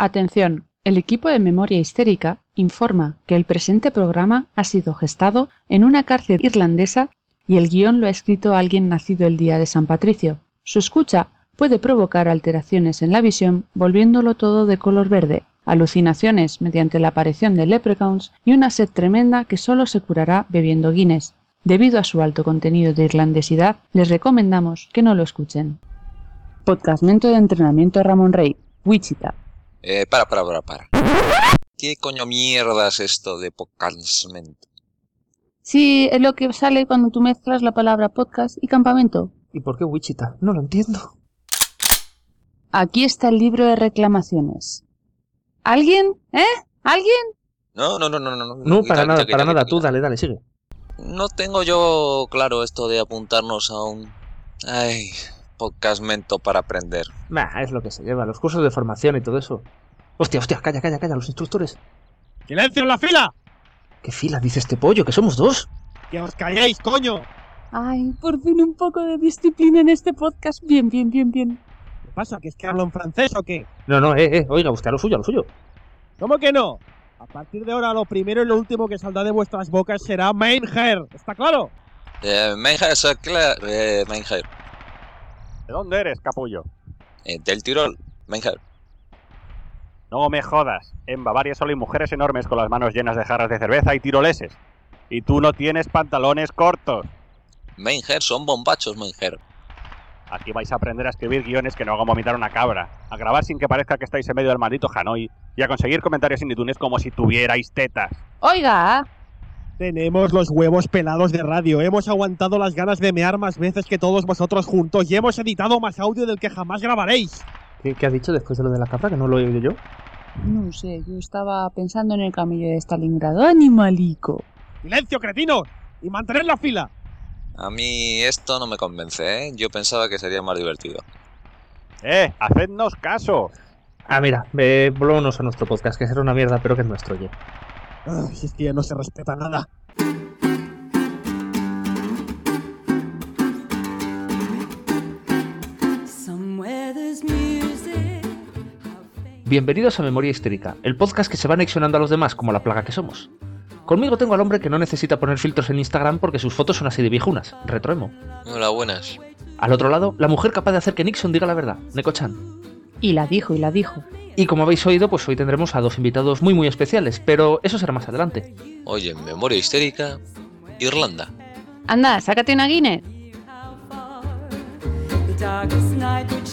Atención, el equipo de Memoria Histérica informa que el presente programa ha sido gestado en una cárcel irlandesa y el guion lo ha escrito alguien nacido el día de San Patricio. Su escucha puede provocar alteraciones en la visión, volviéndolo todo de color verde, alucinaciones mediante la aparición de leprechauns y una sed tremenda que solo se curará bebiendo Guinness. Debido a su alto contenido de irlandesidad, les recomendamos que no lo escuchen. Podcastmento de entrenamiento Ramón Rey, Wichita. Eh, para, para, para, para. ¿Qué coño mierda es esto de podcastmento? Sí, es lo que sale cuando tú mezclas la palabra podcast y campamento. ¿Y por qué Wichita? No lo entiendo. Aquí está el libro de reclamaciones. ¿Alguien? ¿Eh? ¿Alguien? No, no, no, no, no. No, quita, para nada, quita, para quita, nada. quita. Tú dale, dale, sigue. No tengo yo claro esto de apuntarnos a un... Ay, podcastmento para aprender. Nah, es lo que se lleva, los cursos de formación y todo eso. Hostia, hostia, calla, calla, calla, los instructores. ¡Silencio en la fila! ¿Qué fila dice este pollo? ¿Que somos dos? ¡Que os calléis, coño! Ay, por fin un poco de disciplina en este podcast. Bien, bien, bien, bien. ¿Qué pasa? ¿Que es que hablo en francés o qué? No, no, eh, eh, oiga, usted a lo suyo, a lo suyo. ¿Cómo que no? A partir de ahora lo primero y lo último que saldrá de vuestras bocas será Main Hair. ¿Está claro? Eh, Meinher, soy Cla- eh, Meinher. ¿De dónde eres, capullo? Eh, del Tirol, Meinher. No me jodas. En Bavaria solo hay mujeres enormes con las manos llenas de jarras de cerveza y tiroleses. Y tú no tienes pantalones cortos. Meinher son bombachos, Meinher. Aquí vais a aprender a escribir guiones que no hagan vomitar una cabra, a grabar sin que parezca que estáis en medio del maldito Hanoi y a conseguir comentarios sin iTunes como si tuvierais tetas. Oiga, Tenemos los huevos pelados de radio. Hemos aguantado las ganas de mear más veces que todos vosotros juntos y hemos editado más audio del que jamás grabaréis. ¿Qué, qué ha dicho después de lo de la cabra? Que no lo he oído yo. no sé, yo estaba pensando en el camello de Stalingrado. Animalico. ¡Silencio, cretinos! ¡Y mantened la fila! A mí esto no me convence, ¿eh? Yo pensaba que sería más divertido. ¡Eh! ¡Hacednos caso! Ah, mira, eh, volvámonos a nuestro podcast, que será una mierda, pero que es nuestro, oye. Ay, es que ya no se respeta nada. Bienvenidos a Memoria Histérica, el podcast que se va anexionando a los demás como la plaga que somos. Conmigo tengo al hombre que no necesita poner filtros en Instagram porque sus fotos son así de viejunas, retroemo. Hola, buenas. Al otro lado, la mujer capaz de hacer que Nixon diga la verdad, Neko-chan. Y la dijo, y la dijo. Y como habéis oído, pues hoy tendremos a dos invitados muy muy especiales, pero eso será más adelante. Hoy en Memoria Histérica, Irlanda. Anda, sácate una Guinness. The darkest night would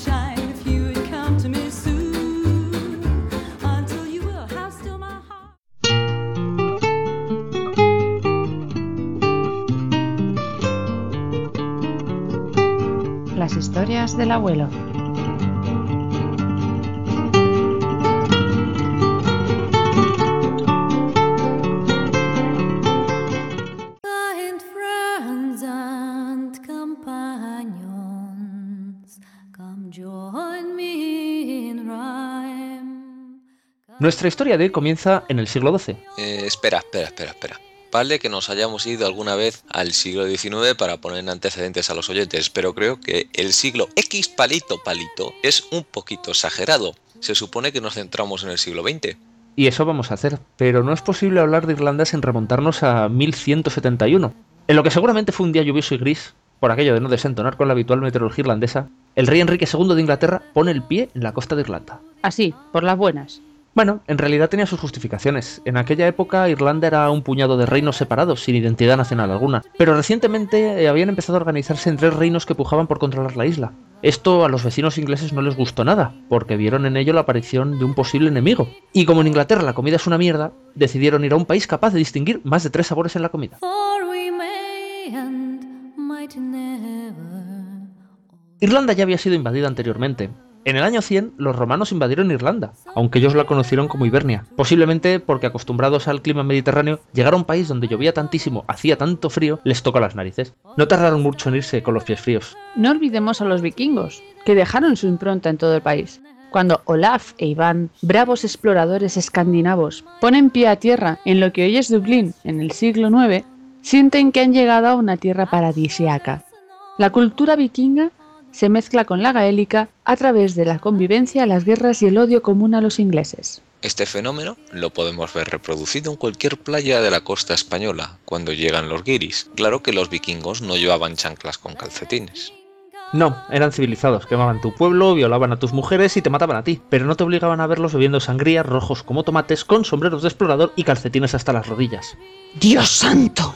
Nuestra historia de hoy comienza en el siglo XII. Eh, espera, espera, espera, espera. Vale que nos hayamos ido alguna vez al siglo XIX para poner en antecedentes a los oyentes, pero creo que el siglo X palito palito es un poquito exagerado. Se supone que nos centramos en el siglo XX. Y eso vamos a hacer, pero no es posible hablar de Irlanda sin remontarnos a 1171. En lo que seguramente fue un día lluvioso y gris, por aquello de no desentonar con la habitual meteorología irlandesa, el rey Enrique II de Inglaterra pone el pie en la costa de Irlanda. Así, por las buenas. Bueno, en realidad tenía sus justificaciones. En aquella época Irlanda era un puñado de reinos separados, sin identidad nacional alguna. Pero recientemente eh, habían empezado a organizarse en tres reinos que pujaban por controlar la isla. Esto a los vecinos ingleses no les gustó nada, porque vieron en ello la aparición de un posible enemigo. Y como en Inglaterra la comida es una mierda, decidieron ir a un país capaz de distinguir más de tres sabores en la comida. Irlanda ya había sido invadida anteriormente. En el año 100, los romanos invadieron Irlanda, aunque ellos la conocieron como Hibernia, posiblemente porque acostumbrados al clima mediterráneo, llegar a un país donde llovía tantísimo, hacía tanto frío, les tocó las narices. No tardaron mucho en irse con los pies fríos. No olvidemos a los vikingos, que dejaron su impronta en todo el país. Cuando Olaf e Iván, bravos exploradores escandinavos, ponen pie a tierra en lo que hoy es Dublín en el siglo IX, sienten que han llegado a una tierra paradisiaca. La cultura vikinga se mezcla con la gaélica a través de la convivencia, las guerras y el odio común a los ingleses. Este fenómeno lo podemos ver reproducido en cualquier playa de la costa española cuando llegan los guiris. Claro que los vikingos no llevaban chanclas con calcetines. No, eran civilizados, quemaban tu pueblo, violaban a tus mujeres y te mataban a ti, pero no te obligaban a verlos bebiendo sangría, rojos como tomates, con sombreros de explorador y calcetines hasta las rodillas. ¡Dios santo!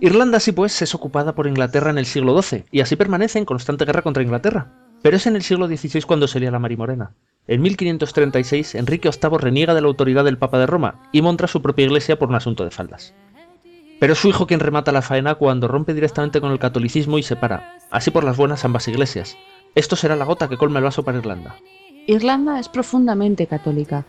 Irlanda, así pues, es ocupada por Inglaterra en el siglo XII, y así permanece en constante guerra contra Inglaterra. Pero es en el siglo XVI cuando se lía la Marimorena. En 1536, Enrique VIII reniega de la autoridad del Papa de Roma y monta su propia iglesia por un asunto de faldas. Pero es su hijo quien remata la faena cuando rompe directamente con el catolicismo y separa, así por las buenas ambas iglesias. Esto será la gota que colma el vaso para Irlanda. Irlanda es profundamente católica,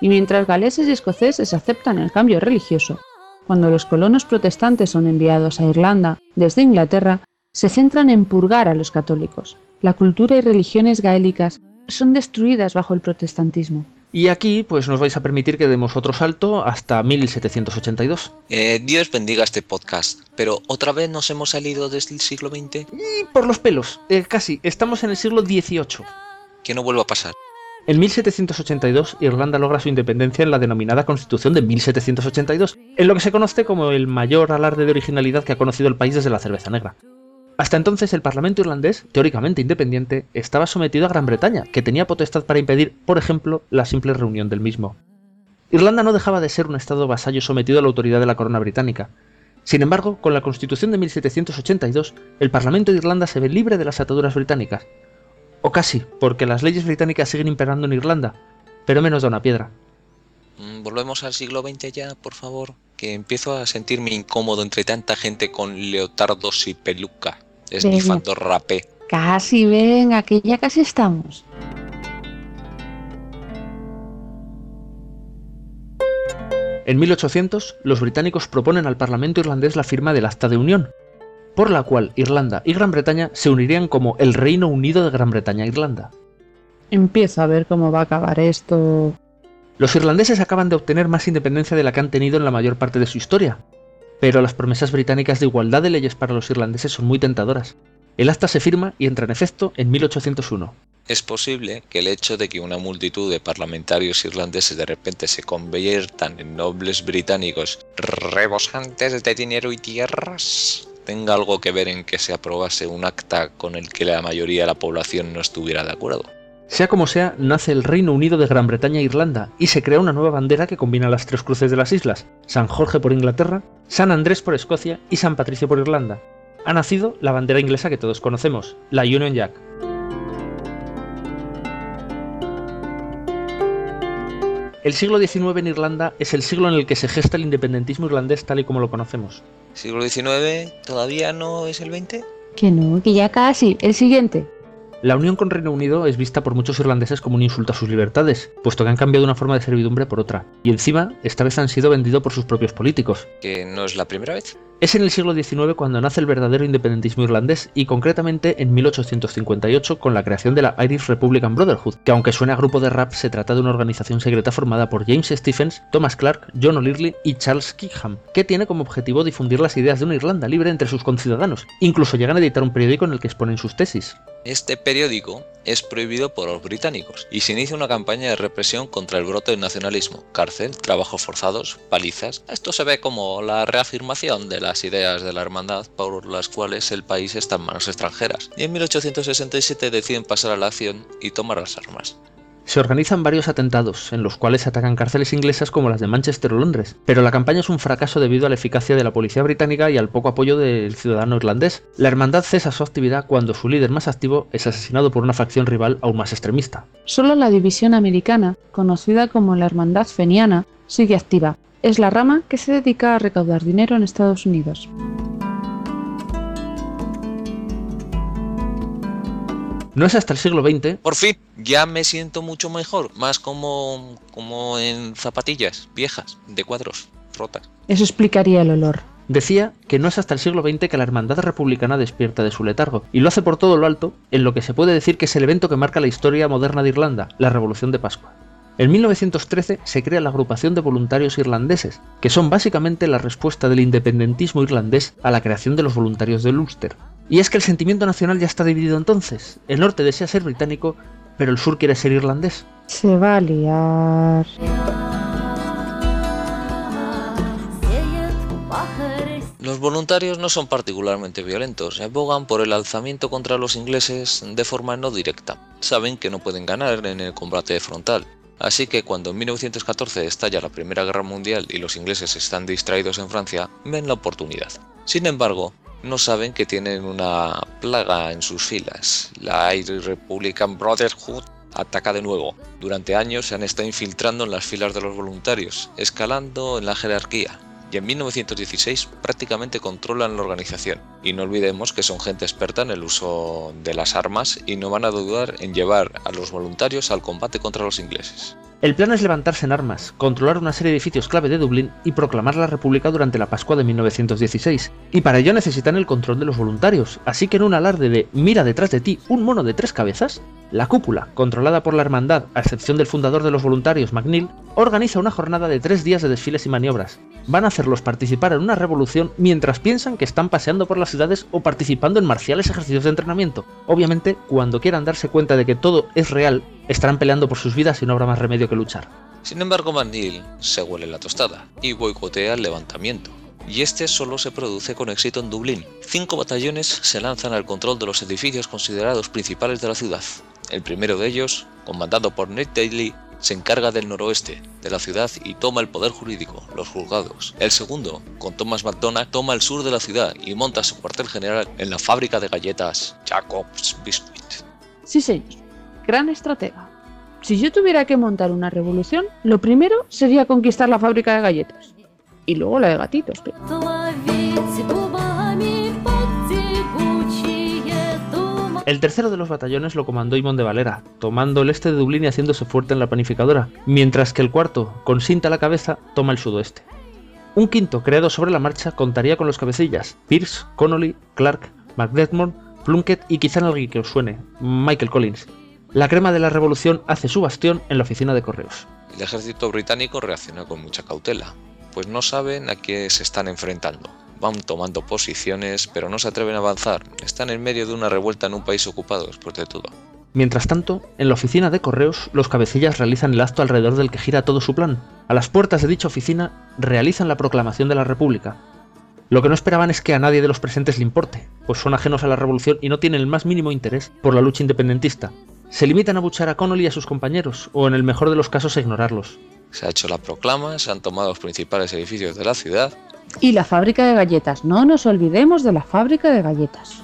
y mientras galeses y escoceses aceptan el cambio religioso, cuando los colonos protestantes son enviados a Irlanda desde Inglaterra, se centran en purgar a los católicos. La cultura y religiones gaélicas son destruidas bajo el protestantismo. Y aquí, pues nos vais a permitir que demos otro salto hasta 1782. Eh, Dios bendiga este podcast, pero otra vez nos hemos salido desde el siglo XX. Y por los pelos, eh, casi, estamos en el siglo XVIII. Que no vuelva a pasar. En 1782, Irlanda logra su independencia en la denominada Constitución de 1782, en lo que se conoce como el mayor alarde de originalidad que ha conocido el país desde la cerveza negra. Hasta entonces el Parlamento irlandés, teóricamente independiente, estaba sometido a Gran Bretaña, que tenía potestad para impedir, por ejemplo, la simple reunión del mismo. Irlanda no dejaba de ser un estado vasallo sometido a la autoridad de la corona británica. Sin embargo, con la Constitución de 1782, el Parlamento de Irlanda se ve libre de las ataduras británicas. O casi, porque las leyes británicas siguen imperando en Irlanda, pero menos da una piedra. Mm, Volvemos al siglo XX ya, por favor, que empiezo a sentirme incómodo entre tanta gente con leotardos y peluca, esnifando rapé. Casi, venga, que ya casi estamos. En 1800, los británicos proponen al Parlamento irlandés la firma del Acta de Unión, por la cual Irlanda y Gran Bretaña se unirían como el Reino Unido de Gran Bretaña e Irlanda. Empiezo a ver cómo va a acabar esto. Los irlandeses acaban de obtener más independencia de la que han tenido en la mayor parte de su historia, pero las promesas británicas de igualdad de leyes para los irlandeses son muy tentadoras. El acta se firma y entra en efecto en 1801. Es posible que el hecho de que una multitud de parlamentarios irlandeses de repente se conviertan en nobles británicos rebosantes de dinero y tierras tenga algo que ver en que se aprobase un acta con el que la mayoría de la población no estuviera de acuerdo. Sea como sea, nace el Reino Unido de Gran Bretaña e Irlanda y se crea una nueva bandera que combina las tres cruces de las islas, San Jorge por Inglaterra, San Andrés por Escocia y San Patricio por Irlanda. Ha nacido la bandera inglesa que todos conocemos, la Union Jack. El siglo XIX en Irlanda es el siglo en el que se gesta el independentismo irlandés tal y como lo conocemos. ¿Siglo XIX todavía no es el 20? Que no, que ya casi. El siguiente. La unión con Reino Unido es vista por muchos irlandeses como un insulto a sus libertades, puesto que han cambiado una forma de servidumbre por otra, y encima, esta vez han sido vendidos por sus propios políticos. ¿Que no es la primera vez? Es en el siglo XIX cuando nace el verdadero independentismo irlandés y concretamente en 1858 con la creación de la Irish Republican Brotherhood, que aunque suene a grupo de rap se trata de una organización secreta formada por James Stephens, Thomas Clark, John O'Leary y Charles Kickham, que tiene como objetivo difundir las ideas de una Irlanda libre entre sus conciudadanos. Incluso llegan a editar un periódico en el que exponen sus tesis. Este periódico es prohibido por los británicos y se inicia una campaña de represión contra el brote del nacionalismo, cárcel, trabajos forzados, palizas. Esto se ve como la reafirmación de las ideas de la hermandad por las cuales el país está en manos extranjeras. Y en 1867 deciden pasar a la acción y tomar las armas. Se organizan varios atentados, en los cuales se atacan cárceles inglesas como las de Manchester o Londres, pero la campaña es un fracaso debido a la eficacia de la policía británica y al poco apoyo del ciudadano irlandés. La hermandad cesa su actividad cuando su líder más activo es asesinado por una facción rival aún más extremista. Solo la división americana, conocida como la Hermandad Feniana, sigue activa. Es la rama que se dedica a recaudar dinero en Estados Unidos. No es hasta el siglo XX Por fin, ya me siento mucho mejor, más como, como en zapatillas viejas, de cuadros, rotas. Eso explicaría el olor. Decía que no es hasta el siglo XX que la hermandad republicana despierta de su letargo, y lo hace por todo lo alto en lo que se puede decir que es el evento que marca la historia moderna de Irlanda, la Revolución de Pascua. En 1913 se crea la agrupación de voluntarios irlandeses, que son básicamente la respuesta del independentismo irlandés a la creación de los voluntarios de Ulster. Y es que el sentimiento nacional ya está dividido entonces. El norte desea ser británico, pero el sur quiere ser irlandés. Se va a liar. Los voluntarios no son particularmente violentos, abogan por el alzamiento contra los ingleses de forma no directa. Saben que no pueden ganar en el combate frontal. Así que cuando en 1914 estalla la Primera Guerra Mundial y los ingleses están distraídos en Francia, ven la oportunidad. Sin embargo, no saben que tienen una plaga en sus filas. La Irish Republican Brotherhood ataca de nuevo. Durante años se han estado infiltrando en las filas de los voluntarios, escalando en la jerarquía. En 1916 prácticamente controlan la organización. Y no olvidemos que son gente experta en el uso de las armas y no van a dudar en llevar a los voluntarios al combate contra los ingleses. El plan es levantarse en armas, controlar una serie de edificios clave de Dublín y proclamar la República durante la Pascua de 1916. Y para ello necesitan el control de los voluntarios, así que en un alarde de mira detrás de ti un mono de tres cabezas, la cúpula, controlada por la Hermandad, a excepción del fundador de los voluntarios, McNeil, organiza una jornada de tres días de desfiles y maniobras. Van a hacerlos participar en una revolución mientras piensan que están paseando por las ciudades o participando en marciales ejercicios de entrenamiento. Obviamente, cuando quieran darse cuenta de que todo es real, estarán peleando por sus vidas y no habrá más remedio que luchar. Sin embargo, McNeil se huele la tostada y boicotea el levantamiento. Y este solo se produce con éxito en Dublín. Cinco batallones se lanzan al control de los edificios considerados principales de la ciudad. El primero de ellos, comandado por Ned Daly, se encarga del noroeste de la ciudad y toma el poder jurídico, los juzgados. El segundo, con Thomas McDonagh, toma el sur de la ciudad y monta su cuartel general en la fábrica de galletas Jacob's Biscuit. Sí, señor. Gran estratega. Si yo tuviera que montar una revolución, lo primero sería conquistar la fábrica de galletas. Y luego la de gatitos. El tercero de los batallones lo comandó Imón de Valera, tomando el este de Dublín y haciéndose fuerte en la panificadora, mientras que el cuarto, con cinta a la cabeza, toma el sudoeste. Un quinto, creado sobre la marcha, contaría con los cabecillas Pierce, Connolly, Clark, McDermott, Plunkett y quizá en alguien que os suene, Michael Collins. La crema de la revolución hace su bastión en la oficina de correos. El ejército británico reacciona con mucha cautela, pues no saben a qué se están enfrentando. Van tomando posiciones, pero no se atreven a avanzar. Están en medio de una revuelta en un país ocupado, después de todo. Mientras tanto, en la oficina de correos, los cabecillas realizan el acto alrededor del que gira todo su plan. A las puertas de dicha oficina, realizan la proclamación de la República. Lo que no esperaban es que a nadie de los presentes le importe, pues son ajenos a la revolución y no tienen el más mínimo interés por la lucha independentista. Se limitan a buchar a Connolly y a sus compañeros, o en el mejor de los casos a ignorarlos. Se ha hecho la proclama, se han tomado los principales edificios de la ciudad Y la fábrica de galletas. No nos olvidemos de la fábrica de galletas.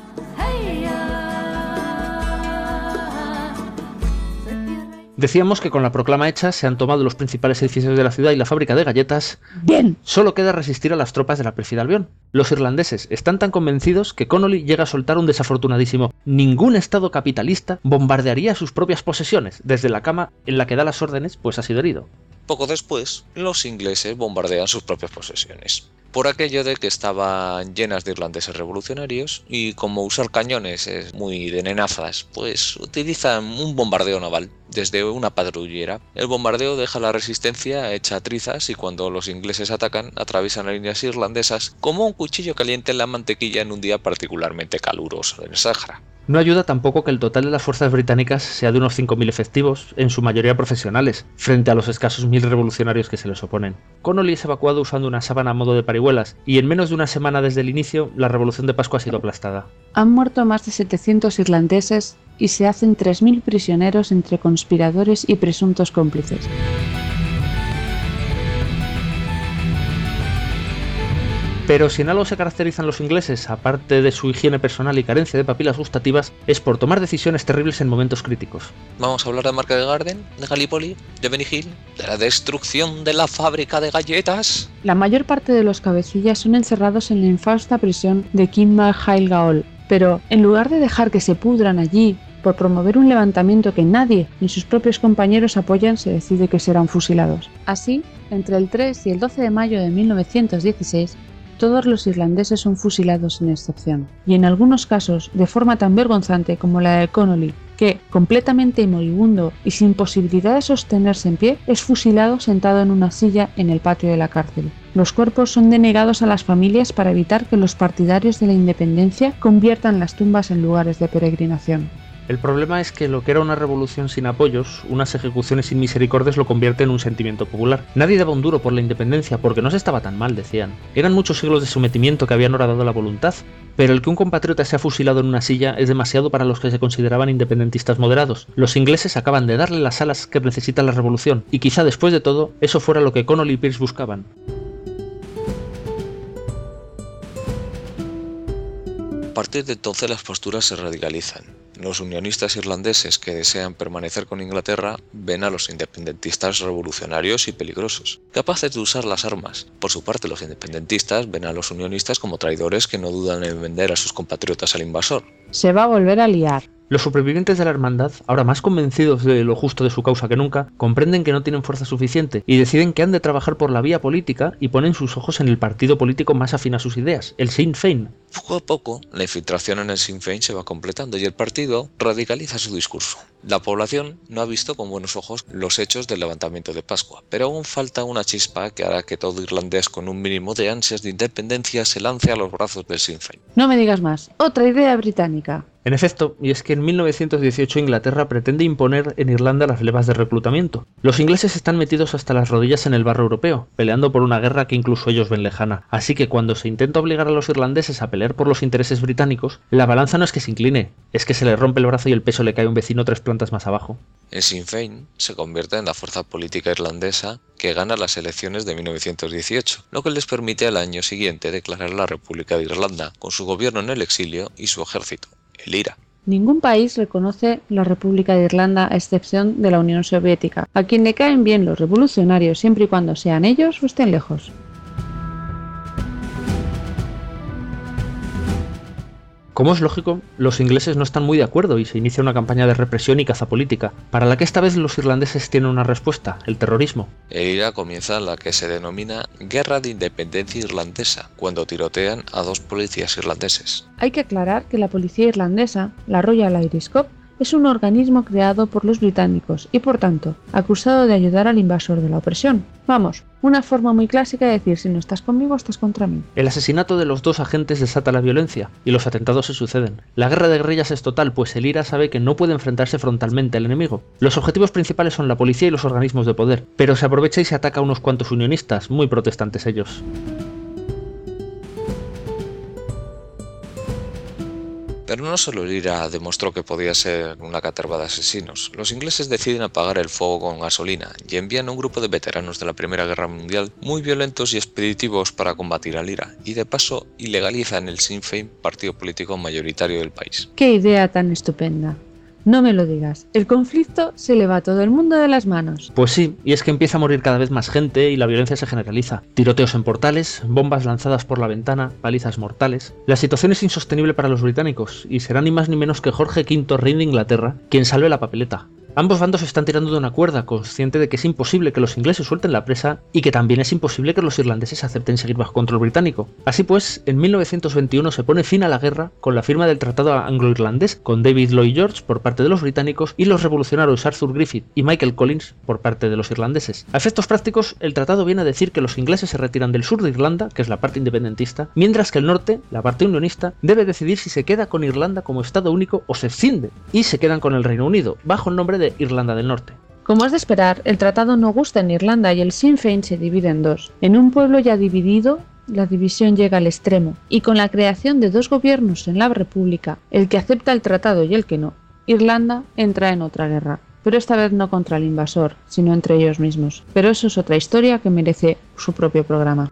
Decíamos que con la proclama hecha se han tomado los principales edificios de la ciudad y la fábrica de galletas. Bien. Solo queda resistir a las tropas de la pérfida Albión. Los irlandeses están tan convencidos que Connolly llega a soltar un desafortunadísimo. Ningún estado capitalista bombardearía sus propias posesiones. Desde la cama en la que da las órdenes, pues ha sido herido. Poco después, los ingleses bombardean sus propias posesiones, por aquello de que estaban llenas de irlandeses revolucionarios y como usar cañones es muy de nenazas, pues utilizan un bombardeo naval desde una patrullera. El bombardeo deja la resistencia hecha trizas y cuando los ingleses atacan atraviesan las líneas irlandesas como un cuchillo caliente en la mantequilla en un día particularmente caluroso en el Sáhara. No ayuda tampoco que el total de las fuerzas británicas sea de unos 5.000 efectivos, en su mayoría profesionales, frente a los escasos mil revolucionarios que se les oponen. Connolly es evacuado usando una sábana a modo de parihuelas, y en menos de una semana desde el inicio, la revolución de Pascua ha sido aplastada. Han muerto más de 700 irlandeses y se hacen 3.000 prisioneros entre conspiradores y presuntos cómplices. Pero si en algo se caracterizan los ingleses, aparte de su higiene personal y carencia de papilas gustativas, es por tomar decisiones terribles en momentos críticos. Vamos a hablar de Market Garden, de Gallipoli, de Benny Hill, de la destrucción de la fábrica de galletas. La mayor parte de los cabecillas son encerrados en la infausta prisión de Kinma Gaol, pero en lugar de dejar que se pudran allí por promover un levantamiento que nadie ni sus propios compañeros apoyan, se decide que serán fusilados. Así, entre el 3 y el 12 de mayo de 1916, todos los irlandeses son fusilados sin excepción, y en algunos casos de forma tan vergonzante como la de Connolly, que completamente moribundo y sin posibilidad de sostenerse en pie, es fusilado sentado en una silla en el patio de la cárcel. Los cuerpos son denegados a las familias para evitar que los partidarios de la independencia conviertan las tumbas en lugares de peregrinación. El problema es que lo que era una revolución sin apoyos, unas ejecuciones sin misericordias lo convierte en un sentimiento popular. Nadie daba un duro por la independencia porque no se estaba tan mal, decían. Eran muchos siglos de sometimiento que habían horadado la voluntad, pero el que un compatriota sea fusilado en una silla es demasiado para los que se consideraban independentistas moderados. Los ingleses acaban de darle las alas que necesita la revolución, y quizá después de todo, eso fuera lo que Connolly y Pierce buscaban. A partir de entonces las posturas se radicalizan. Los unionistas irlandeses que desean permanecer con Inglaterra ven a los independentistas revolucionarios y peligrosos, capaces de usar las armas. Por su parte, los independentistas ven a los unionistas como traidores que no dudan en vender a sus compatriotas al invasor. Se va a volver a liar. Los supervivientes de la hermandad, ahora más convencidos de lo justo de su causa que nunca, comprenden que no tienen fuerza suficiente y deciden que han de trabajar por la vía política y ponen sus ojos en el partido político más afín a sus ideas, el Sinn Féin. Poco a poco, la infiltración en el Sinn Féin se va completando y el partido radicaliza su discurso. La población no ha visto con buenos ojos los hechos del levantamiento de Pascua, pero aún falta una chispa que hará que todo irlandés con un mínimo de ansias de independencia se lance a los brazos del Sinn Féin. No me digas más. Otra idea británica. En efecto, y es que en 1918 Inglaterra pretende imponer en Irlanda las levas de reclutamiento. Los ingleses están metidos hasta las rodillas en el barro europeo, peleando por una guerra que incluso ellos ven lejana. Así que cuando se intenta obligar a los irlandeses a pelear por los intereses británicos, la balanza no es que se incline, es que se le rompe el brazo y el peso le cae a un vecino tres plantas más abajo. El Sinn Féin se convierte en la fuerza política irlandesa que gana las elecciones de 1918, lo que les permite al año siguiente declarar la República de Irlanda, con su gobierno en el exilio y su ejército, Ningún país reconoce la República de Irlanda a excepción de la Unión Soviética, a quien le caen bien los revolucionarios siempre y cuando sean ellos o estén lejos. Como es lógico, los ingleses no están muy de acuerdo y se inicia una campaña de represión y caza política, para la que esta vez los irlandeses tienen una respuesta, el terrorismo. El IRA comienza la que se denomina Guerra de Independencia Irlandesa, cuando tirotean a dos policías irlandeses. Hay que aclarar que la policía irlandesa, la Royal Irish Corps, es un organismo creado por los británicos y por tanto acusado de ayudar al invasor de la opresión. Vamos, una forma muy clásica de decir si no estás conmigo estás contra mí. El asesinato de los dos agentes desata la violencia, y los atentados se suceden. La guerra de guerrillas es total, pues el IRA sabe que no puede enfrentarse frontalmente al enemigo. Los objetivos principales son la policía y los organismos de poder, pero se aprovecha y se ataca a unos cuantos unionistas, muy protestantes ellos. Pero no solo el IRA demostró que podía ser una caterva de asesinos. Los ingleses deciden apagar el fuego con gasolina y envían a un grupo de veteranos de la Primera Guerra Mundial muy violentos y expeditivos para combatir al IRA, y de paso ilegalizan el Sinn Féin, partido político mayoritario del país. ¡Qué idea tan estupenda! No me lo digas, el conflicto se le va a todo el mundo de las manos. Pues sí, y es que empieza a morir cada vez más gente y la violencia se generaliza. Tiroteos en portales, bombas lanzadas por la ventana, palizas mortales. La situación es insostenible para los británicos, y será ni más ni menos que Jorge V, rey de Inglaterra, quien salve la papeleta. Ambos bandos están tirando de una cuerda, consciente de que es imposible que los ingleses suelten la presa y que también es imposible que los irlandeses acepten seguir bajo control británico. Así pues, en 1921 se pone fin a la guerra con la firma del Tratado Anglo-Irlandés con David Lloyd George por parte de los británicos y los revolucionarios Arthur Griffith y Michael Collins por parte de los irlandeses. A efectos prácticos, el tratado viene a decir que los ingleses se retiran del sur de Irlanda, que es la parte independentista, mientras que el norte, la parte unionista, debe decidir si se queda con Irlanda como Estado único o se escinde, y se quedan con el Reino Unido, bajo el nombre de Irlanda del Norte. Como es de esperar, el tratado no gusta en Irlanda y el Sinn Féin se divide en dos. En un pueblo ya dividido, la división llega al extremo, y con la creación de dos gobiernos en la República, el que acepta el tratado y el que no, Irlanda entra en otra guerra. Pero esta vez no contra el invasor, sino entre ellos mismos. Pero eso es otra historia que merece su propio programa.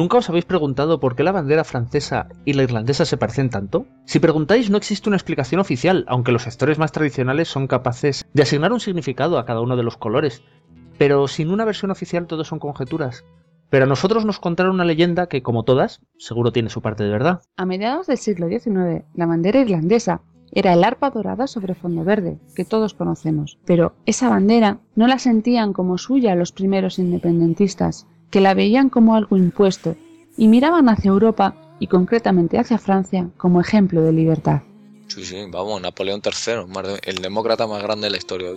¿Nunca os habéis preguntado por qué la bandera francesa y la irlandesa se parecen tanto? Si preguntáis, no existe una explicación oficial, aunque los gestores más tradicionales son capaces de asignar un significado a cada uno de los colores. Pero sin una versión oficial todo son conjeturas. Pero a nosotros nos contaron una leyenda que, como todas, seguro tiene su parte de verdad. A mediados del siglo XIX, la bandera irlandesa era el arpa dorada sobre fondo verde, que todos conocemos. Pero esa bandera no la sentían como suya los primeros independentistas, que la veían como algo impuesto y miraban hacia Europa y concretamente hacia Francia como ejemplo de libertad. Sí, sí, vamos, Napoleón III, el demócrata más grande de la historia.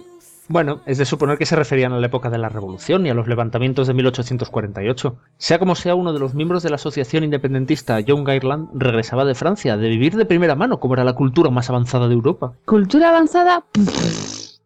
Bueno, es de suponer que se referían a la época de la Revolución y a los levantamientos de 1848. Sea como sea, uno de los miembros de la asociación independentista Young Ireland regresaba de Francia, de vivir de primera mano como era la cultura más avanzada de Europa. Cultura avanzada,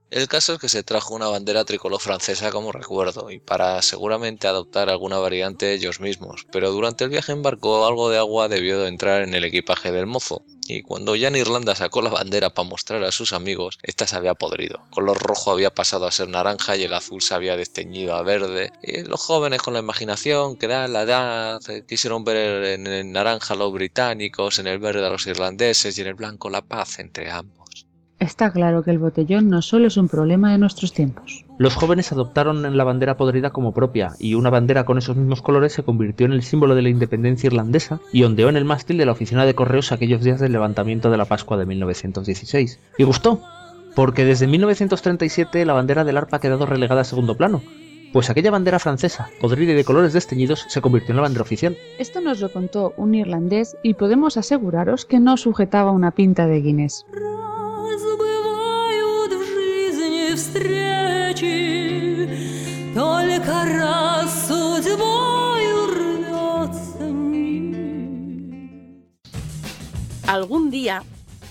El caso es que se trajo una bandera tricolor francesa como recuerdo y para seguramente adoptar alguna variante ellos mismos, pero durante el viaje en barco algo de agua debió de entrar en el equipaje del mozo y cuando ya en Irlanda sacó la bandera para mostrar a sus amigos, esta se había podrido. Color rojo había pasado a ser naranja y el azul se había desteñido a verde. Y los jóvenes con la imaginación que da la edad eh, quisieron ver en el naranja a los británicos, en el verde a los irlandeses y en el blanco la paz entre ambos. Está claro que el botellón no solo es un problema de nuestros tiempos. Los jóvenes adoptaron la bandera podrida como propia, y una bandera con esos mismos colores se convirtió en el símbolo de la independencia irlandesa y ondeó en el mástil de la oficina de correos aquellos días del levantamiento de la Pascua de 1916. Y gustó, porque desde 1937 la bandera del arpa ha quedado relegada a segundo plano, pues aquella bandera francesa, podrida y de colores desteñidos, se convirtió en la bandera oficial. Esto nos lo contó un irlandés y podemos aseguraros que no sujetaba una pinta de Guinness. Día,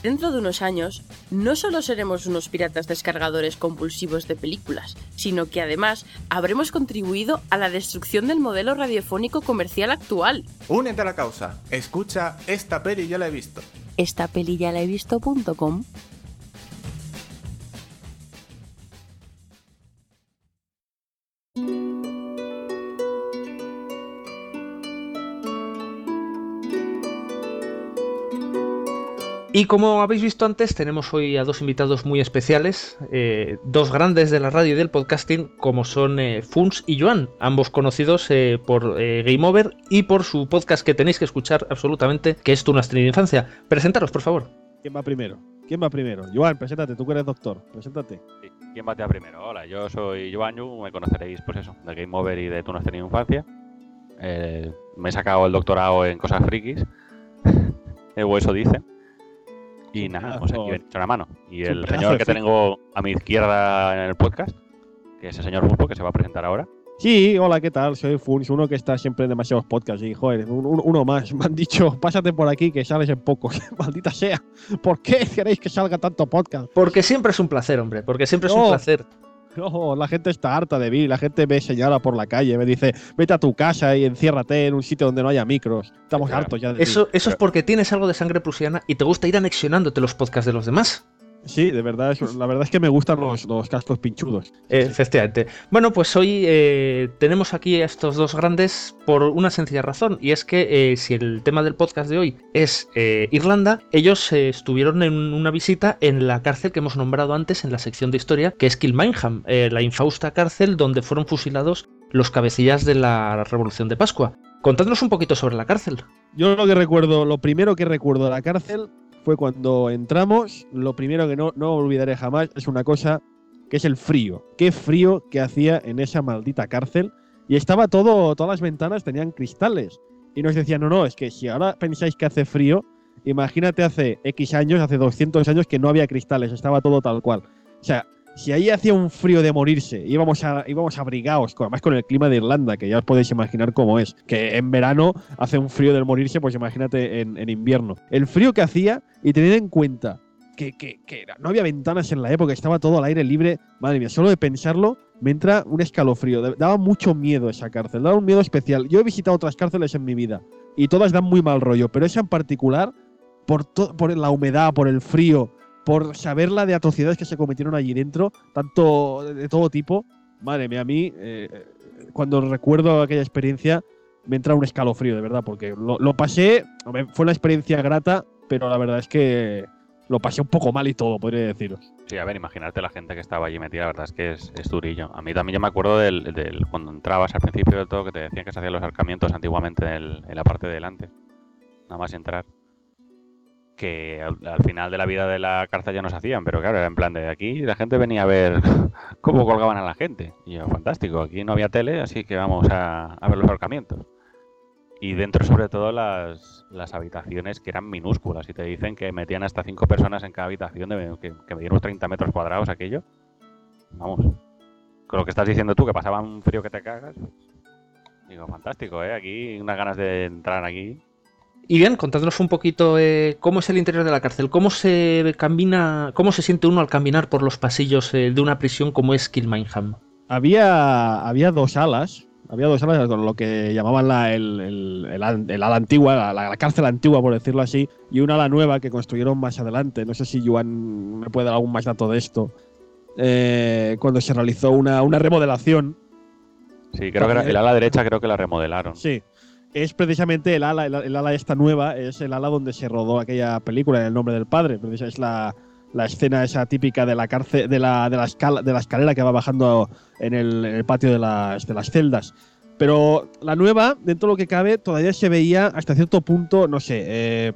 dentro de unos años, no solo seremos unos piratas descargadores compulsivos de películas, sino que además habremos contribuido a la destrucción del modelo radiofónico comercial actual. Únete a la causa. Escucha, esta peli ya la he visto. Esta peli ya la he visto.com Y como habéis visto antes, tenemos hoy a dos invitados muy especiales, eh, dos grandes de la radio y del podcasting, como son eh, Funs y Joan, ambos conocidos eh, por eh, Game Over y por su podcast que tenéis que escuchar absolutamente, que es Tu Nastra de Infancia. Presentaros, por favor. ¿Quién va primero? ¿Quién va primero? Joan, preséntate, tú que eres doctor. Preséntate. Sí. ¿Quién batea primero? Hola, yo soy Joanyu, me conoceréis, pues eso, de Game Over y de no has tenido infancia. Eh, me he sacado el doctorado en cosas frikis, o eso dice. Y nada, pues aquí pedazo- me he hecho una mano. Y el señor que tengo a mi izquierda en el podcast, que es el señor Fuspo, que se va a presentar ahora. Sí, hola, ¿qué tal? Soy Funs, uno que está siempre en demasiados podcasts. Y joder, un- un- uno más. Me han dicho, pásate por aquí que sales en pocos. Maldita sea. ¿Por qué queréis que salga tanto podcast? Porque siempre es un placer, hombre, porque siempre es un placer. No, la gente está harta de mí. La gente me señala por la calle, me dice, vete a tu casa y enciérrate en un sitio donde no haya micros. Estamos Claro. hartos ya de ti. Eso, eso es porque tienes algo de sangre prusiana y te gusta ir anexionándote los podcasts de los demás. Sí, de verdad, es- la verdad es que me gustan los, los cascos pinchudos. Efectivamente. Bueno, pues hoy eh, tenemos aquí a estos dos grandes por una sencilla razón, y es que eh, si el tema del podcast de hoy es eh, Irlanda, ellos eh, estuvieron en una visita en la cárcel que hemos nombrado antes en la sección de historia, que es Kilmainham, la infausta cárcel donde fueron fusilados los cabecillas de la Revolución de Pascua. Contadnos un poquito sobre la cárcel. Yo lo que recuerdo, lo primero que recuerdo de la cárcel fue cuando entramos. Lo primero que no, no olvidaré jamás es una cosa que es el frío. Qué frío que hacía en esa maldita cárcel. Y estaba todo, todas las ventanas tenían cristales. Y nos decían, no, no, es que si ahora pensáis que hace frío, imagínate hace X años, hace 200 años que no había cristales, estaba todo tal cual. O sea, si ahí hacía un frío de morirse, íbamos, a, íbamos abrigados, además con el clima de Irlanda, que ya os podéis imaginar cómo es, que en verano hace un frío del morirse, pues imagínate en, invierno. El frío que hacía, y tened en cuenta que, que- que no había ventanas en la época, estaba todo al aire libre, madre mía, solo de pensarlo me entra un escalofrío. Da- Daba mucho miedo esa cárcel, daba un miedo especial. Yo he visitado otras cárceles en mi vida, y todas dan muy mal rollo, pero esa en particular, por, por la humedad, por el frío, por saber la de atrocidades que se cometieron allí dentro, tanto de, de todo tipo. Madre mía, a mí, eh, cuando recuerdo aquella experiencia, me entra un escalofrío, de verdad, porque lo, pasé, fue una experiencia grata, pero la verdad es que lo pasé un poco mal y todo, podría deciros. Sí, a ver, imaginarte la gente que estaba allí metida, la verdad es que es, es durillo. A mí también yo me acuerdo del, cuando entrabas al principio del todo que te decían que se hacían los arcamientos antiguamente en, el- en la parte de delante, nada más entrar. Que al, al final de la vida de la cárcel ya no se hacían, pero claro, era en plan de aquí la gente venía a ver cómo colgaban a la gente. Y yo, fantástico, aquí no había tele, así que vamos a, a ver los ahorcamientos. Y dentro, sobre todo, las, habitaciones que eran minúsculas. Y te dicen que metían hasta cinco personas en cada habitación, de, que, que medían unos 30 metros cuadrados aquello. Vamos. Con lo que estás diciendo tú, que pasaba un frío que te cagas. digo, fantástico, ¿eh? Aquí unas ganas de entrar aquí. Y bien, contadnos un poquito eh, cómo es el interior de la cárcel, cómo se camina, cómo se siente uno al caminar por los pasillos eh, de una prisión como es Kilmainham. Había, había dos alas, había dos alas con lo que llamaban la, el, el- el ala antigua, la, la cárcel antigua, por decirlo así, y una ala nueva que construyeron más adelante. No sé si Joan me puede dar algún más dato de esto. Eh, cuando se realizó una, una remodelación Sí, creo que era- el ala derecha creo que la remodelaron. Sí. Es precisamente el ala, el, ala esta nueva, es el ala donde se rodó aquella película en el nombre del padre. Es la, la escena esa típica de la cárcel, de la, de la, de la escalera que va bajando en el, en el patio de las, de las celdas. Pero la nueva, dentro de lo que cabe, todavía se veía hasta cierto punto, no sé, eh,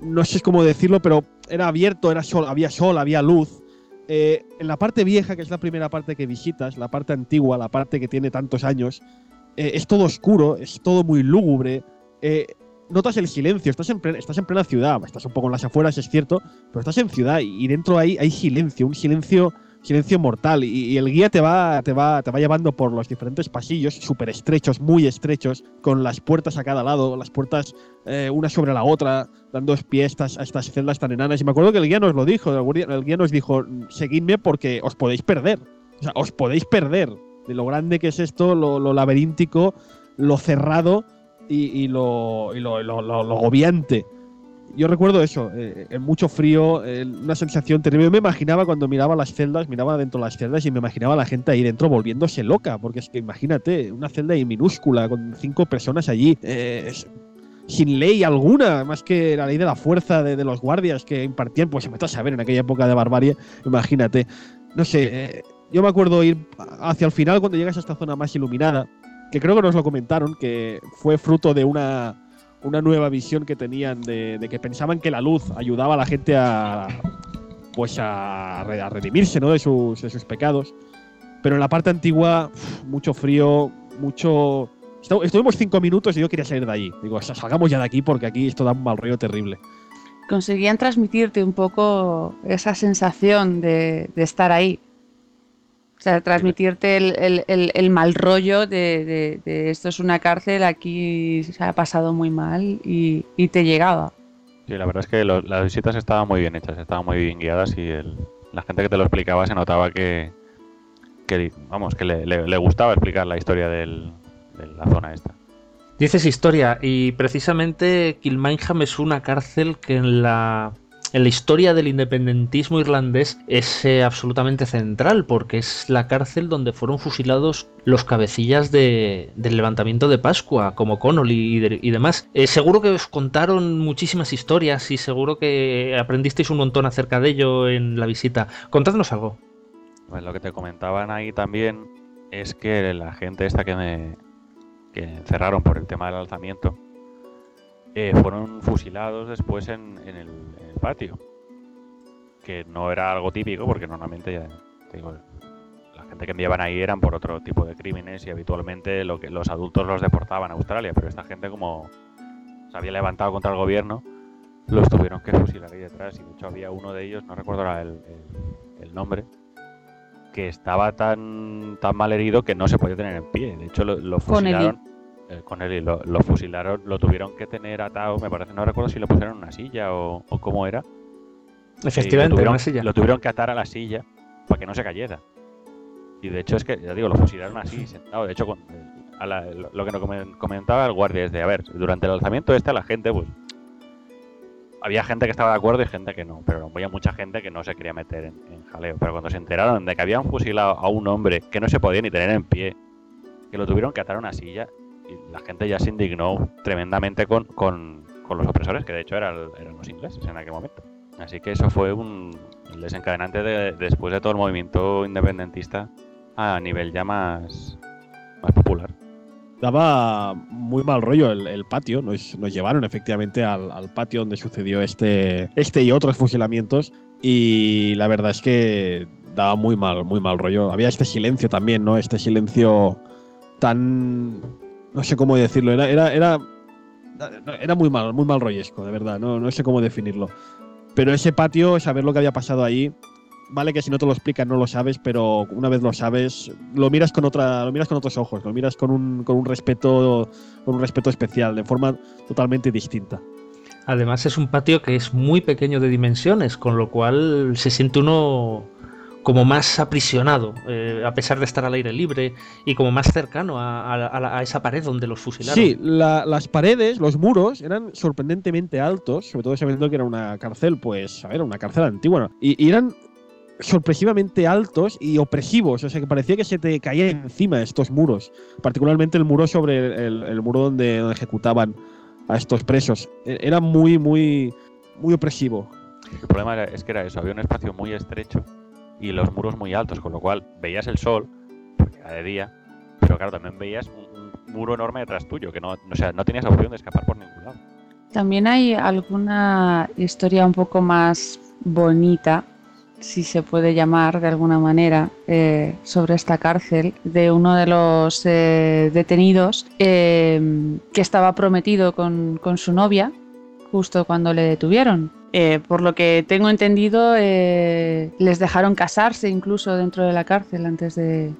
no sé cómo decirlo, pero era abierto, era sol, había sol, había luz. Eh, en la parte vieja, que es la primera parte que visitas, la parte antigua, la parte que tiene tantos años, eh, es todo oscuro, es todo muy lúgubre. eh, notas el silencio, estás en, plena, estás en plena ciudad, estás un poco en las afueras, es cierto, pero estás en ciudad y, dentro hay, hay silencio, un silencio, silencio mortal. Y, el guía te va, te, va, te va llevando por los diferentes pasillos, súper estrechos, muy estrechos, con las puertas a cada lado, las puertas eh, una sobre la otra, dando pie a estas, celdas tan enanas. Y me acuerdo que el guía nos lo dijo, el guía, el guía nos dijo, seguidme porque os podéis perder. O sea, os podéis perder de lo grande que es esto, lo, laberíntico, lo cerrado y, lo, y agobiante. Yo recuerdo eso, eh, en mucho frío, una sensación terrible. Yo me imaginaba cuando miraba las celdas, miraba dentro de las celdas y me imaginaba a la gente ahí dentro volviéndose loca, porque es que imagínate, una celda ahí minúscula con cinco personas allí, eh, sin ley alguna, más que la ley de la fuerza de, de los guardias que impartían, pues se me a saber en aquella época de barbarie, imagínate. No sé, eh, yo me acuerdo ir hacia el final cuando llegas a esta zona más iluminada, que creo que nos lo comentaron, que fue fruto de una, una nueva visión que tenían de, que pensaban que la luz ayudaba a la gente a pues a, re- a redimirse ¿no? de, sus, de sus pecados. Pero en la parte antigua, mucho frío, mucho... Estu- Estuvimos cinco minutos y yo quería salir de allí. Digo, "Sa- salgamos ya de aquí porque aquí esto da un mal rollo terrible. Conseguían transmitirte un poco esa sensación de estar ahí. O sea, transmitirte el, el- el- el mal rollo de, de- de esto es una cárcel, aquí se ha pasado muy mal y, y te llegaba. Sí, la verdad es que lo- las visitas estaban muy bien hechas, estaban muy bien guiadas y el- la gente que te lo explicaba se notaba que, que vamos, que le, le- le gustaba explicar la historia del- de la zona esta. Dices historia, y precisamente Kilmainham es una cárcel que en la, en la historia del independentismo irlandés es eh, absolutamente central, porque es la cárcel donde fueron fusilados los cabecillas de- del levantamiento de Pascua, como Connolly y, de- y demás. Eh, seguro que os contaron muchísimas historias y seguro que aprendisteis un montón acerca de ello en la visita. Contadnos algo. Pues lo que te comentaban ahí también es que la gente esta que me que encerraron por el tema del alzamiento eh, fueron fusilados después en el patio. Que no era algo típico porque normalmente ya te digo, la gente que enviaban ahí eran por otro tipo de crímenes y habitualmente lo que los adultos los deportaban a Australia, pero esta gente como se había levantado contra el gobierno los tuvieron que fusilar ahí detrás y de hecho había uno de ellos, no recuerdo el- el- el nombre, que estaba tan, tan mal herido que no se podía tener en pie. De hecho, lo, lo fusilaron. Eh, Connelly, lo, lo fusilaron, lo tuvieron que tener atado, me parece, no recuerdo si lo pusieron en una silla o, o cómo era. y Efectivamente, lo tuvieron, una silla. lo tuvieron que atar a la silla para que no se cayera. Y de hecho es que, ya digo, lo fusilaron así, sentado. De hecho, con- eh, a la- lo, que nos comen- comentaba el guardia es de, a ver, durante el alzamiento este la gente, pues, había gente que estaba de acuerdo y gente que no, pero había mucha gente que no se quería meter en, en jaleo. Pero cuando se enteraron de que habían fusilado a un hombre que no se podía ni tener en pie, que lo tuvieron que atar a una silla, y la gente ya se indignó tremendamente con, con, con los opresores, que de hecho eran, eran los ingleses en aquel momento. Así que eso fue un desencadenante de, después de todo el movimiento independentista a nivel ya más, más popular. Daba muy mal rollo el, el patio. Nos, nos llevaron efectivamente al, al patio donde sucedió este, este y otros fusilamientos. Y la verdad es que daba muy mal, muy mal rollo. Había este silencio también, ¿no? Este silencio tan. No sé cómo decirlo. Era, era, era, era muy mal, muy mal rollesco, de verdad. No, no sé cómo definirlo. Pero ese patio, saber lo que había pasado ahí, vale que si no te lo explican no lo sabes, pero una vez lo sabes, lo miras con otra, lo miras con otros ojos, lo miras con un, con un respeto, con un respeto especial, de forma totalmente distinta. Además es un patio que es muy pequeño de dimensiones, con lo cual se siente uno como más aprisionado, eh, a pesar de estar al aire libre y como más cercano a, a- a la- a esa pared donde los fusilaron. Sí, la- las paredes, los muros eran sorprendentemente altos, sobre todo sabiendo que era una cárcel, pues, a ver, una cárcel antigua, ¿no? y, y eran sorpresivamente altos y opresivos, o sea que parecía que se te caía encima estos muros, particularmente el muro sobre el, el muro donde, donde ejecutaban a estos presos. E- Era muy, muy, muy opresivo. El problema era- es que era eso, había un espacio muy estrecho y los muros muy altos, con lo cual veías el sol, porque era de día, pero claro, también veías un, muro enorme detrás tuyo, que no, o sea, no tenías opción de escapar por ningún lado. También hay alguna historia un poco más bonita, si se puede llamar de alguna manera, eh, sobre esta cárcel de uno de los eh, detenidos eh, que estaba prometido con, con su novia justo cuando le detuvieron. Eh, por lo que tengo entendido, eh, les dejaron casarse incluso dentro de la cárcel antes de,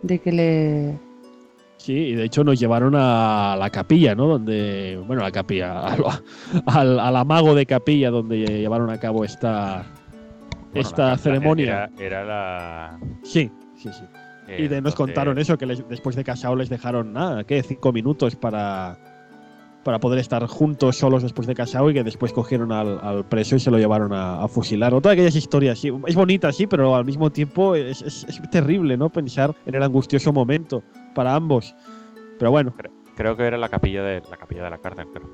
de que le... Sí, y de hecho nos llevaron a la capilla, ¿no? Donde, bueno, a la capilla, al, al, al amago de capilla donde llevaron a cabo esta, Bueno, esta la- ceremonia. Era, era la. Sí, sí, sí. eh, y de, nos donde- contaron eso, que les- después de casado les dejaron nada, ¿qué? Cinco minutos para, para poder estar juntos solos después de casado y que después cogieron al, al preso y se lo llevaron a, a fusilar. Otra de aquellas historias, sí. Es bonita, sí, pero al mismo tiempo es, es- es terrible, ¿no? Pensar en el angustioso momento para ambos. Pero bueno, Creo que era la capilla de la capilla de la cárcel, creo.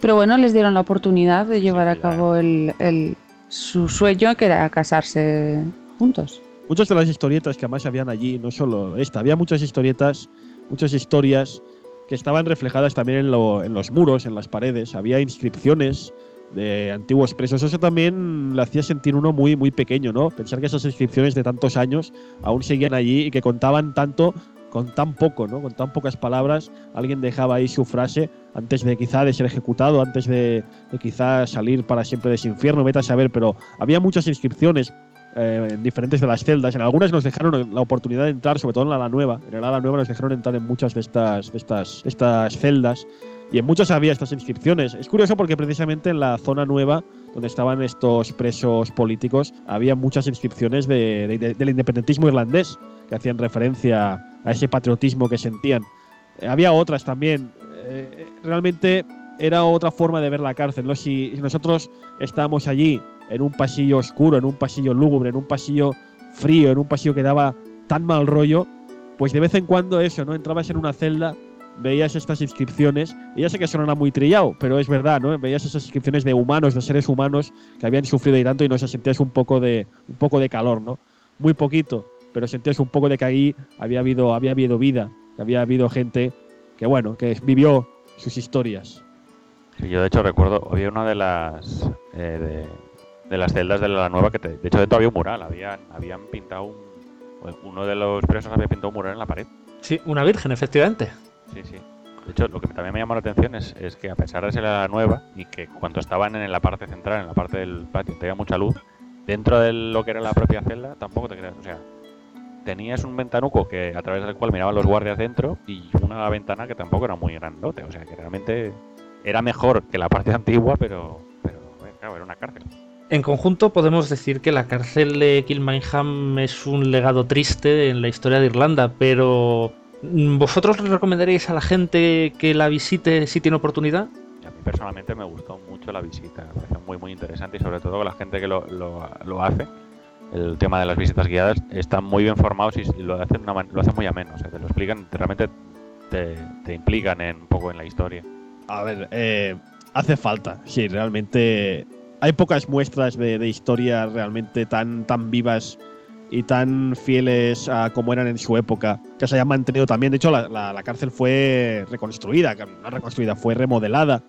Pero bueno, les dieron la oportunidad de llevar a claro. cabo el, el- su sueño, que era casarse juntos. muchas de las historietas que además habían allí, no solo esta, había muchas historietas, muchas historias que estaban reflejadas también en, lo- en los muros, en las paredes. Había inscripciones de antiguos presos. Eso también le hacía sentir uno muy, muy pequeño, ¿no? Pensar que esas inscripciones de tantos años aún seguían allí y que contaban tanto con tan poco, ¿no? Con tan pocas palabras, alguien dejaba ahí su frase antes de quizá de ser ejecutado, antes de, de quizá salir para siempre de ese infierno, vete a saber, pero había muchas inscripciones eh, en diferentes de las celdas. En algunas nos dejaron la oportunidad de entrar, sobre todo en la nueva. En la nueva nos dejaron entrar en muchas de estas, de estas, estas celdas. Y en muchas había estas inscripciones. Es curioso porque precisamente en la zona nueva, donde estaban estos presos políticos, había muchas inscripciones de- de- de- del independentismo irlandés, que hacían referencia a ese patriotismo que sentían. Eh, había otras también. Eh, realmente era otra forma de ver la cárcel. ¿no? Si nosotros estábamos allí en un pasillo oscuro, en un pasillo lúgubre, en un pasillo frío, en un pasillo que daba tan mal rollo, pues de vez en cuando eso, ¿no? Entrabas en una celda, veías estas inscripciones, y ya sé que suena muy trillado, pero es verdad, ¿no? Veías esas inscripciones de humanos, de seres humanos que habían sufrido y tanto y no se sentías un poco de un poco de calor, ¿no? Muy poquito, pero sentías un poco de que ahí había habido había habido vida, que había habido gente que bueno, que vivió sus historias. Sí, yo de hecho recuerdo, había una de las eh, de, de las celdas de la nueva que te- de hecho dentro había un mural, habían, habían pintado un, uno de los presos había pintado un mural en la pared. Sí, una virgen, efectivamente. Sí, sí. De hecho, lo que también me llamó la atención es, es que a pesar de ser la nueva y que cuando estaban en la parte central, en la parte del patio, tenía mucha luz, dentro de lo que era la propia celda tampoco te creas. O sea, tenías un ventanuco que a través del cual miraban los guardias dentro y una ventana que tampoco era muy grandote. O sea, que realmente era mejor que la parte antigua, pero, pero eh, claro, era una cárcel. En conjunto podemos decir que la cárcel de Kilmainham es un legado triste en la historia de Irlanda, pero mm, ¿vosotros le recomendaríais a la gente que la visite si tiene oportunidad? A mí personalmente me gustó mucho la visita, me parece muy muy interesante y sobre todo con la gente que lo, lo, lo hace, el tema de las visitas guiadas, están muy bien formados y, lo hacen una man- lo hacen muy ameno, o sea, te lo explican, te- realmente te, te implican en, un poco en la historia. A ver, eh, hace falta. Sí, realmente hay pocas muestras de, de historias realmente tan, tan vivas y tan fieles a como eran en su época, que se hayan mantenido también. De hecho, la, la- la cárcel fue reconstruida, no reconstruida, fue remodelada.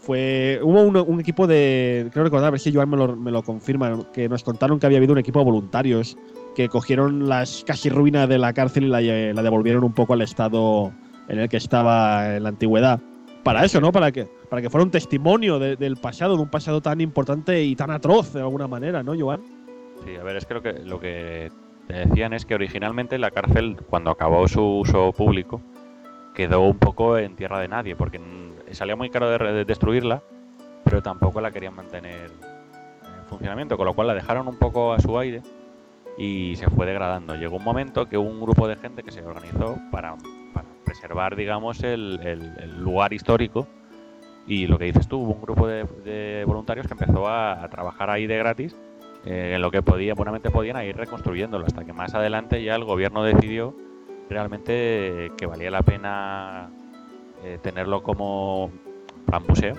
Fue, hubo un, un equipo de, creo recordar, a ver si Joan me lo, me lo confirma, que nos contaron que había habido un equipo de voluntarios que cogieron las casi ruinas de la cárcel y la, la devolvieron un poco al estado en el que estaba en la antigüedad. Para eso, ¿no? Para que, para que fuera un testimonio de- del pasado, de un pasado tan importante y tan atroz de alguna manera, ¿no, Joan? Sí, a ver, es que lo que, lo que te decían es que originalmente la cárcel, cuando acabó su uso público, quedó un poco en tierra de nadie, porque salía muy caro de, de destruirla, pero tampoco la querían mantener en funcionamiento, con lo cual la dejaron un poco a su aire y se fue degradando. Llegó un momento que hubo un grupo de gente que se organizó para, para preservar, digamos, el, el- el lugar histórico. Y lo que dices tú, hubo un grupo de, de voluntarios que empezó a, a trabajar ahí de gratis eh, en lo que podía, buenamente podían ir reconstruyéndolo, hasta que más adelante ya el gobierno decidió realmente que valía la pena eh, tenerlo como plan museo.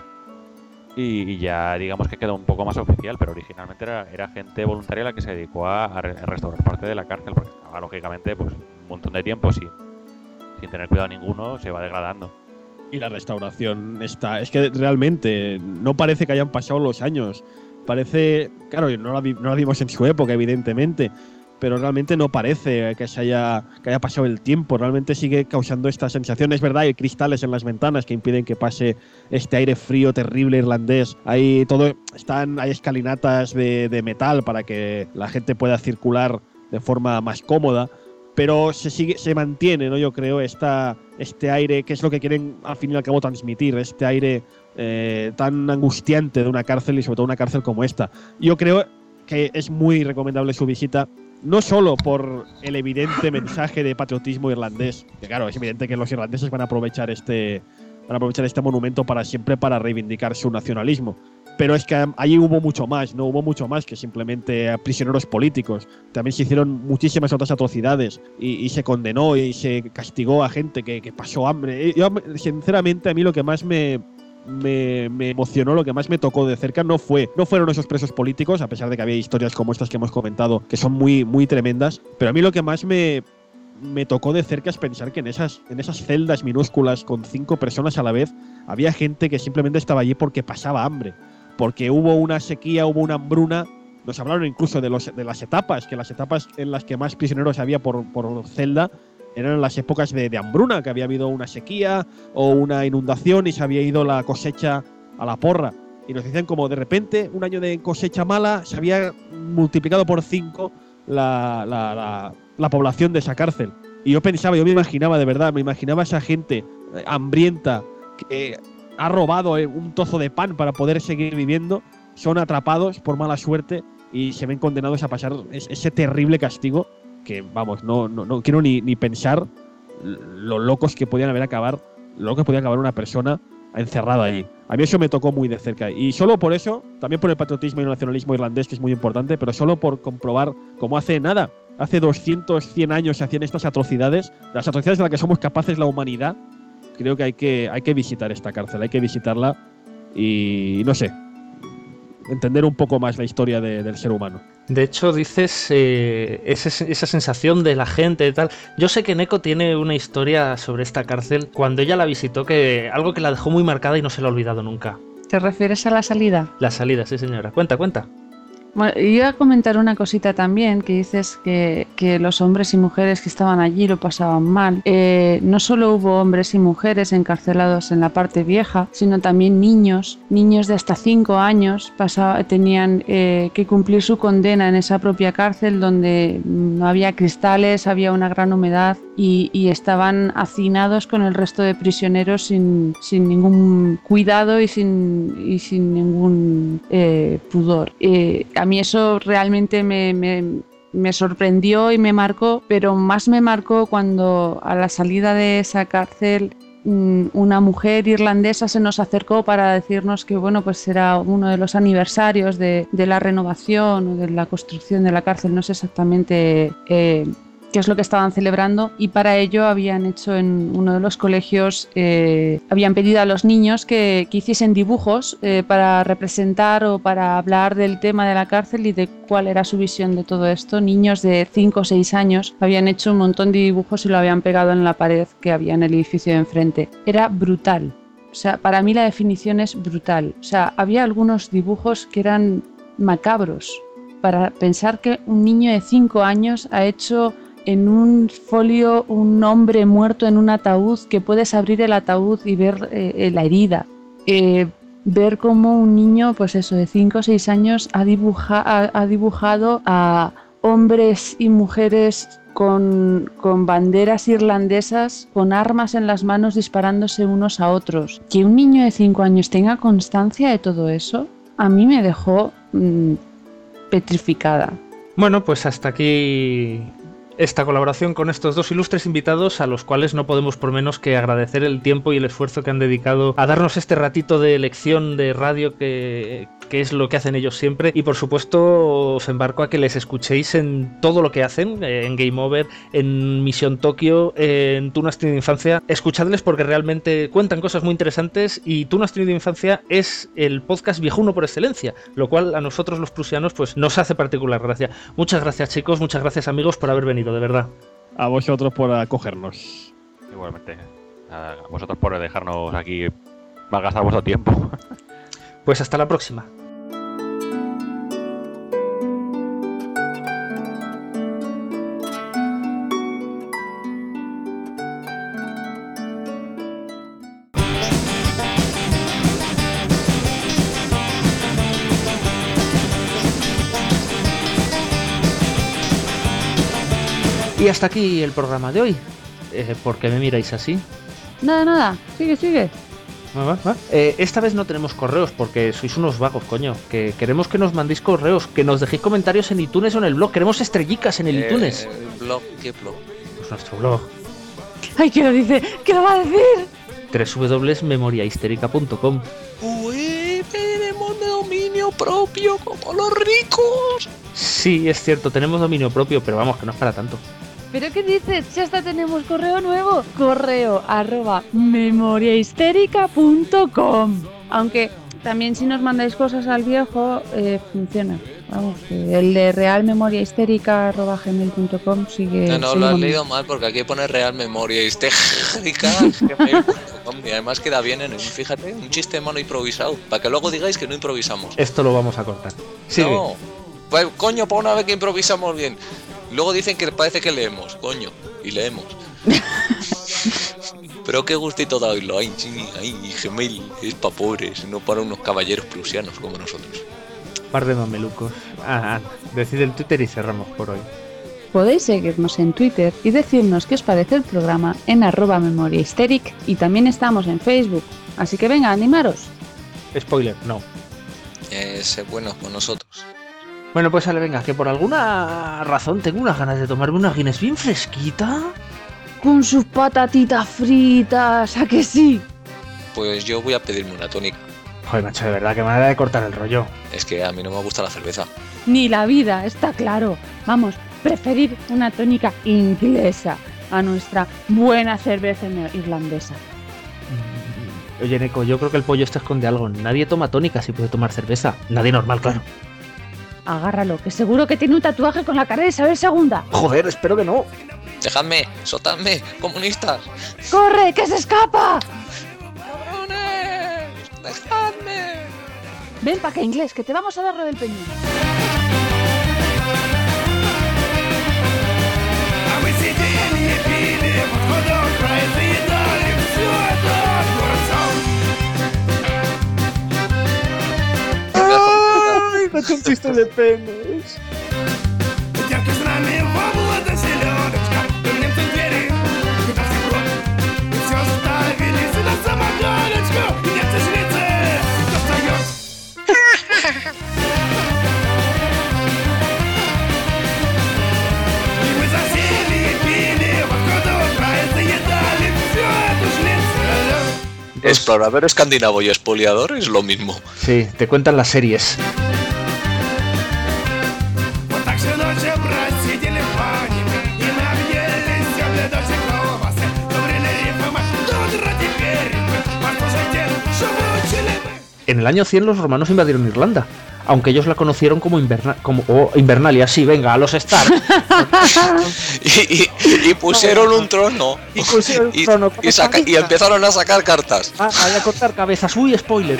Y, y ya digamos que quedó un poco más oficial, pero originalmente era, era gente voluntaria la que se dedicó a, a restaurar parte de la cárcel, porque estaba lógicamente pues un montón de tiempo sin, sin tener cuidado ninguno, se va degradando. Y la restauración está. Es que realmente no parece que hayan pasado los años. Parece. Claro, no la, vimos en su época, evidentemente. Pero realmente no parece que se haya, que haya pasado el tiempo. Realmente sigue causando esta sensación. Es verdad, hay cristales en las ventanas que impiden que pase este aire frío, terrible irlandés. Hay todo. Están. Hay escalinatas de metal para que la gente pueda circular de forma más cómoda pero se sigue se mantiene no yo creo esta este aire que es lo que quieren al fin y al cabo transmitir este aire eh, tan angustiante de una cárcel y sobre todo una cárcel como esta. Yo creo que es muy recomendable su visita no solo por el evidente mensaje de patriotismo irlandés que claro es evidente que los irlandeses van a aprovechar este van a aprovechar este monumento para siempre para reivindicar su nacionalismo pero es que allí hubo mucho más, no hubo mucho más que simplemente prisioneros políticos. También se hicieron muchísimas otras atrocidades y, y se condenó y se castigó a gente que, que pasó hambre. Y Yo, sinceramente, a mí lo que más me, me, me emocionó, lo que más me tocó de cerca no fue no fueron esos presos políticos, a pesar de que había historias como estas que hemos comentado que son muy, muy tremendas, pero a mí lo que más me, me tocó de cerca es pensar que en esas, en esas celdas minúsculas con cinco personas a la vez había gente que simplemente estaba allí porque pasaba hambre porque hubo una sequía, hubo una hambruna. Nos hablaron incluso de, los, de las etapas, que las etapas en las que más prisioneros había por, por celda eran las épocas de, de hambruna, que había habido una sequía o una inundación y se había ido la cosecha a la porra. Y nos dicen como de repente un año de cosecha mala se había multiplicado por cinco la, la, la, la población de esa cárcel. Y yo pensaba, yo me imaginaba de verdad, me imaginaba esa gente eh, hambrienta que ha robado eh, un trozo de pan para poder seguir viviendo, son atrapados por mala suerte y se ven condenados a pasar es- ese terrible castigo que, vamos, no, no, no quiero ni, ni pensar lo locos que podían haber acabar, lo que podía acabar una persona encerrada allí. A mí eso me tocó muy de cerca. Y solo por eso, también por el patriotismo y el nacionalismo irlandés, que es muy importante, pero solo por comprobar cómo hace nada, hace 200, 100 años se hacían estas atrocidades, las atrocidades de las que somos capaces la humanidad, creo que hay que, hay que visitar esta cárcel, hay que visitarla y no sé, entender un poco más la historia de- del ser humano. De hecho, dices eh, ese- esa sensación de la gente y tal. Yo sé que Neko tiene una historia sobre esta cárcel cuando ella la visitó, que algo que la dejó muy marcada y no se la ha olvidado nunca. ¿Te refieres a la salida? La salida, sí señora. Cuenta, cuenta. Bueno, iba a comentar una cosita también, que dices que, que los hombres y mujeres que estaban allí lo pasaban mal. Eh, no solo hubo hombres y mujeres encarcelados en la parte vieja, sino también niños, niños de hasta 5 años pasaba- tenían eh, que cumplir su condena en esa propia cárcel donde no había cristales, había una gran humedad y, y estaban hacinados con el resto de prisioneros sin, sin ningún cuidado y sin, y sin ningún eh, pudor. A mí eso realmente me, me- sorprendió y me marcó, pero más me marcó cuando a la salida de esa cárcel mm, una mujer irlandesa se nos acercó para decirnos que bueno pues era uno de los aniversarios de, de la renovación o de la construcción de la cárcel. No sé exactamente eh, qué es lo que estaban celebrando y para ello habían hecho en uno de los colegios, eh, habían pedido a los niños que, que hiciesen dibujos eh, para representar o para hablar del tema de la cárcel y de cuál era su visión de todo esto. Niños de 5 o 6 años habían hecho un montón de dibujos y lo habían pegado en la pared que había en el edificio de enfrente. Era brutal. O sea, para mí la definición es brutal. O sea, había algunos dibujos que eran macabros. Para pensar que un niño de 5 años ha hecho en un folio un hombre muerto en un ataúd que puedes abrir el ataúd y ver eh, la herida. Eh, ver cómo un niño, pues eso, de 5 o 6 años ha, dibuja- ha dibujado a hombres y mujeres con, con banderas irlandesas, con armas en las manos disparándose unos a otros. Que un niño de 5 años tenga constancia de todo eso, a mí me dejó mm, petrificada. Bueno, pues hasta aquí esta colaboración con estos dos ilustres invitados a los cuales no podemos por menos que agradecer el tiempo y el esfuerzo que han dedicado a darnos este ratito de lección de radio que, que es lo que hacen ellos siempre. Y por supuesto os embarco a que les escuchéis en todo lo que hacen, eh, en Game Over, en Misión Tokio, en Tú no infancia, escuchadles porque realmente cuentan cosas muy interesantes y Tú no infancia es el podcast viejuno por excelencia, lo cual a nosotros los prusianos pues nos hace particular gracia. Muchas gracias chicos, muchas gracias amigos por haber venido, de verdad. A vosotros por acogernos. Igualmente. A vosotros por dejarnos aquí malgastar vuestro tiempo. Pues hasta la próxima. Y hasta aquí el programa de hoy. Eh, ¿Por qué me miráis así? Nada, nada, sigue, sigue. Va, va, va. Eh, esta vez no tenemos correos porque sois unos vagos, coño. Que queremos que nos mandéis correos, que nos dejéis comentarios en iTunes o en el blog. Queremos estrellicas en el iTunes. Eh, blog, ¿qué blog? Pues nuestro blog. Ay, ¿qué lo dice? ¿Qué lo va a decir? www.memoriahistérica.com Uy, tenemos dominio propio como los ricos. Sí, es cierto, tenemos dominio propio, pero vamos, que no es para tanto. ¿Pero qué dices? Si hasta tenemos correo nuevo. Correo arroba memoriahistérica.com Aunque también si nos mandáis cosas al viejo, eh, funciona. Vamos, el de realmemoriahistérica.gmail.com sigue... No, no, sigue lo has leído mal porque aquí pone real memoria histérica. y además queda bien en fíjate, un chiste mono improvisado. Para que luego digáis que no improvisamos. Esto lo vamos a cortar. Sigue. No, pues, coño, para una vez que improvisamos bien. Luego dicen que parece que leemos, coño, y leemos. Pero qué gustito da oírlo. Ay, ay, Gmail es para pobres, no para unos caballeros prusianos como nosotros. Par de mamelucos. Ah, ah, decid el Twitter y cerramos por hoy. Podéis seguirnos en Twitter y decirnos qué os parece el programa en arroba memoriahysteric y también estamos en Facebook. Así que venga, animaros. Spoiler, no. Eh, sé buenos con nosotros. Bueno, pues sale, venga, que por alguna razón tengo unas ganas de tomarme una Guinness bien fresquita. Con sus patatitas fritas, ¿a que sí? Pues yo voy a pedirme una tónica. Joder, macho, de verdad, que manera de cortar el rollo. Es que a mí no me gusta la cerveza. Ni la vida, está claro. Vamos, preferir una tónica inglesa a nuestra buena cerveza irlandesa. Mm, Oye, Neko, yo creo que el pollo este esconde algo. Nadie toma tónica si puede tomar cerveza. Nadie normal, claro. Agárralo, que seguro que tiene un tatuaje con la cara de Isabel II. Joder, espero que no. Dejadme, soltadme, comunistas. ¡Corre, que se escapa! ¡Cabrones! ¡Dejadme! Ven para acá, inglés, que te vamos a dar lo del peñón. Imagínate un chiste de penes. Explorador escandinavo y espoliador es lo mismo. Sí, te cuentan las series. En el año 100 los romanos invadieron Irlanda, aunque ellos la conocieron como, Inverna- como oh, Invernalia. Sí, venga, a los Stark. Y, y- y pusieron un trono. Y pusieron Y, trono y saca- y empezaron a sacar cartas. Ah, a cortar cabezas. Uy, spoiler.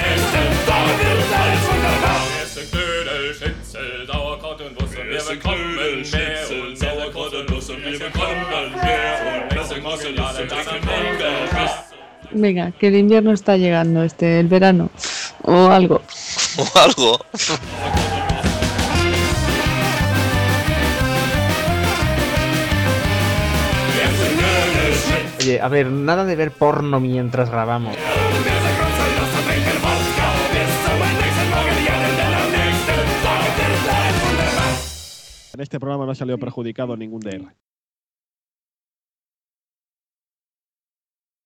Venga, que el invierno está llegando, este, el verano. O algo. O algo. Oye, a ver, nada de ver porno mientras grabamos. En este programa no ha salido perjudicado ningún DR.